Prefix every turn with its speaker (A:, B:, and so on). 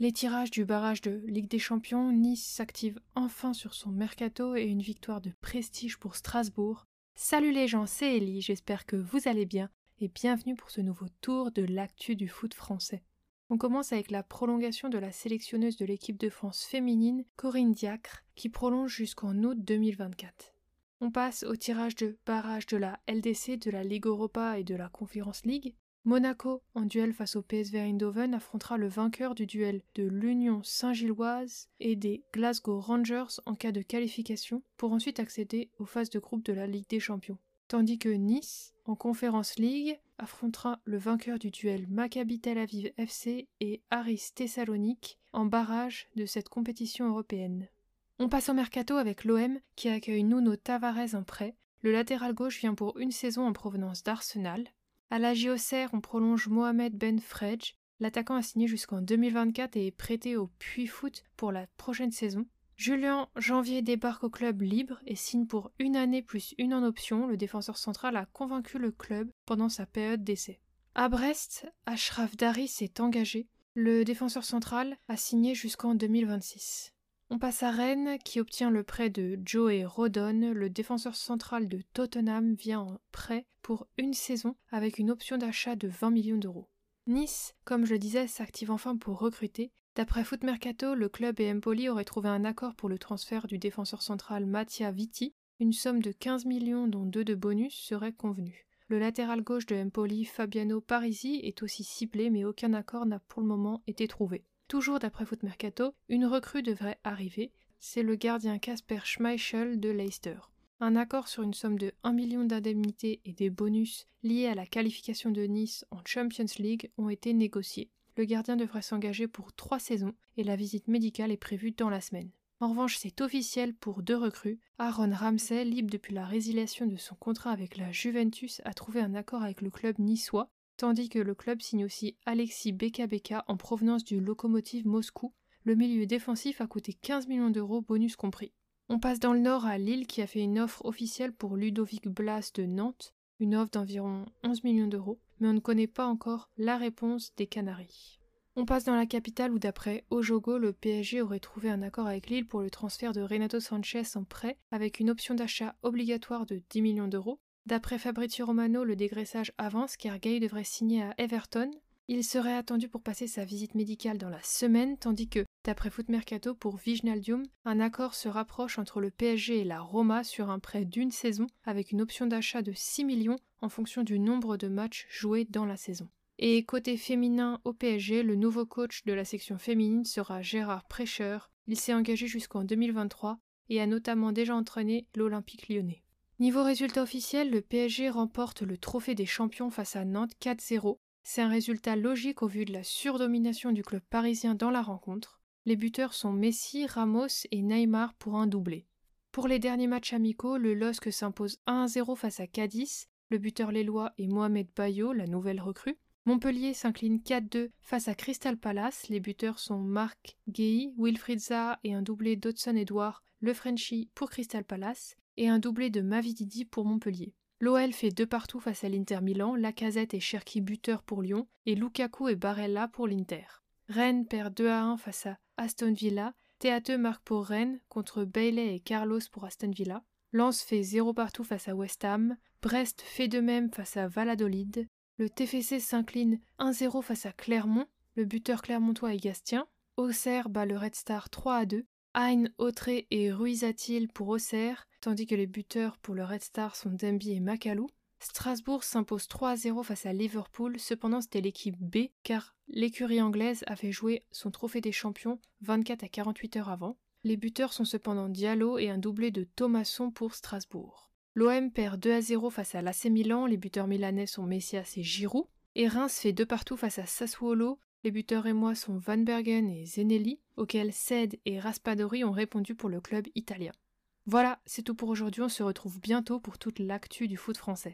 A: Les tirages du barrage de Ligue des Champions, Nice s'active enfin sur son mercato et une victoire de prestige pour Strasbourg. Salut les gens, c'est Ellie, j'espère que vous allez bien et bienvenue pour ce nouveau tour de l'actu du foot français. On commence avec la prolongation de la sélectionneuse de l'équipe de France féminine, Corinne Diacre, qui prolonge jusqu'en août 2024. On passe au tirage de barrage de la LDC, de la Ligue Europa et de la Conference League. Monaco, en duel face au PSV Eindhoven, affrontera le vainqueur du duel de l'Union Saint-Gilloise et des Glasgow Rangers en cas de qualification pour ensuite accéder aux phases de groupe de la Ligue des Champions. Tandis que Nice, en Conference League, affrontera le vainqueur du duel Maccabi Tel Aviv FC et Aris Thessalonique en barrage de cette compétition européenne. On passe au mercato avec l'OM qui accueille Nuno Tavares en prêt. Le latéral gauche vient pour une saison en provenance d'Arsenal. À la JOCR, on prolonge Mohamed Ben Fredj. L'attaquant a signé jusqu'en 2024 et est prêté au Puy Foot pour la prochaine saison. Julien Janvier débarque au club libre et signe pour une année plus une en option. Le défenseur central a convaincu le club pendant sa période d'essai. À Brest, Ashraf Dari s'est engagé. Le défenseur central a signé jusqu'en 2026. On passe à Rennes qui obtient le prêt de Joey Rodon. Le défenseur central de Tottenham vient en prêt pour une saison avec une option d'achat de 20 millions d'euros. Nice, comme je le disais, s'active enfin pour recruter. D'après Foot Mercato, le club et Empoli auraient trouvé un accord pour le transfert du défenseur central Mattia Vitti. Une somme de 15 millions dont deux de bonus serait convenue. Le latéral gauche de Empoli, Fabiano Parisi, est aussi ciblé mais aucun accord n'a pour le moment été trouvé. Toujours d'après Foot Mercato, une recrue devrait arriver, c'est le gardien Casper Schmeichel de Leicester. Un accord sur une somme de 1 million d'indemnités et des bonus liés à la qualification de Nice en Champions League ont été négociés. Le gardien devrait s'engager pour trois saisons et la visite médicale est prévue dans la semaine. En revanche, c'est officiel pour deux recrues. Aaron Ramsey, libre depuis la résiliation de son contrat avec la Juventus, a trouvé un accord avec le club niçois tandis que le club signe aussi Alexis Beka en provenance du Lokomotiv Moscou. Le milieu défensif a coûté 15 millions d'euros, bonus compris. On passe dans le nord à Lille qui a fait une offre officielle pour Ludovic Blas de Nantes, une offre d'environ 11 millions d'euros, mais on ne connaît pas encore la réponse des Canaries. On passe dans la capitale où d'après Ojogo, le PSG aurait trouvé un accord avec Lille pour le transfert de Renato Sanchez en prêt avec une option d'achat obligatoire de 10 millions d'euros, D'après Fabrizio Romano, le dégraissage avance car Gay devrait signer à Everton. Il serait attendu pour passer sa visite médicale dans la semaine, tandis que, d'après Foot Mercato pour Vignaldium, un accord se rapproche entre le PSG et la Roma sur un prêt d'une saison avec une option d'achat de 6 millions en fonction du nombre de matchs joués dans la saison. Et côté féminin au PSG, le nouveau coach de la section féminine sera Gérard Prêcheur. Il s'est engagé jusqu'en 2023 et a notamment déjà entraîné l'Olympique lyonnais. Niveau résultat officiel, le PSG remporte le trophée des champions face à Nantes 4-0. C'est un résultat logique au vu de la surdomination du club parisien dans la rencontre. Les buteurs sont Messi, Ramos et Neymar pour un doublé. Pour les derniers matchs amicaux, le LOSC s'impose 1-0 face à Cadiz. Le buteur lélois est Mohamed Bayo, la nouvelle recrue. Montpellier s'incline 4-2 face à Crystal Palace. Les buteurs sont Marc Guéhi, Wilfried Zaha et un doublé d'Hudson Edouard, le Frenchie pour Crystal Palace et un doublé de Mavididi pour Montpellier. L'OL fait deux partout face à l'Inter Milan, Lacazette et Cherki buteur pour Lyon, et Lukaku et Barella pour l'Inter. Rennes perd 2 à 1 face à Aston Villa, Théâtre marque pour Rennes contre Bailey et Carlos pour Aston Villa. Lens fait 0 partout face à West Ham, Brest fait de même face à Valladolid, le TFC s'incline 1-0 face à Clermont, le buteur clermontois est Gastien, Auxerre bat le Red Star 3 à 2, Hein, Autré et Ruizatil pour Auxerre, tandis que les buteurs pour le Red Star sont Demby et Macalou. Strasbourg s'impose 3 à 0 face à Liverpool, cependant c'était l'équipe B, car l'écurie anglaise avait joué son trophée des champions 24 à 48 heures avant. Les buteurs sont cependant Diallo et un doublé de Thomasson pour Strasbourg. L'OM perd 2 à 0 face à l'AC Milan, les buteurs milanais sont Messias et Giroud. Et Reims fait deux partout face à Sassuolo, les buteurs et moi sont Van Bergen et Zenelli, auxquels Ced et Raspadori ont répondu pour le club italien. Voilà, c'est tout pour aujourd'hui, on se retrouve bientôt pour toute l'actu du foot français.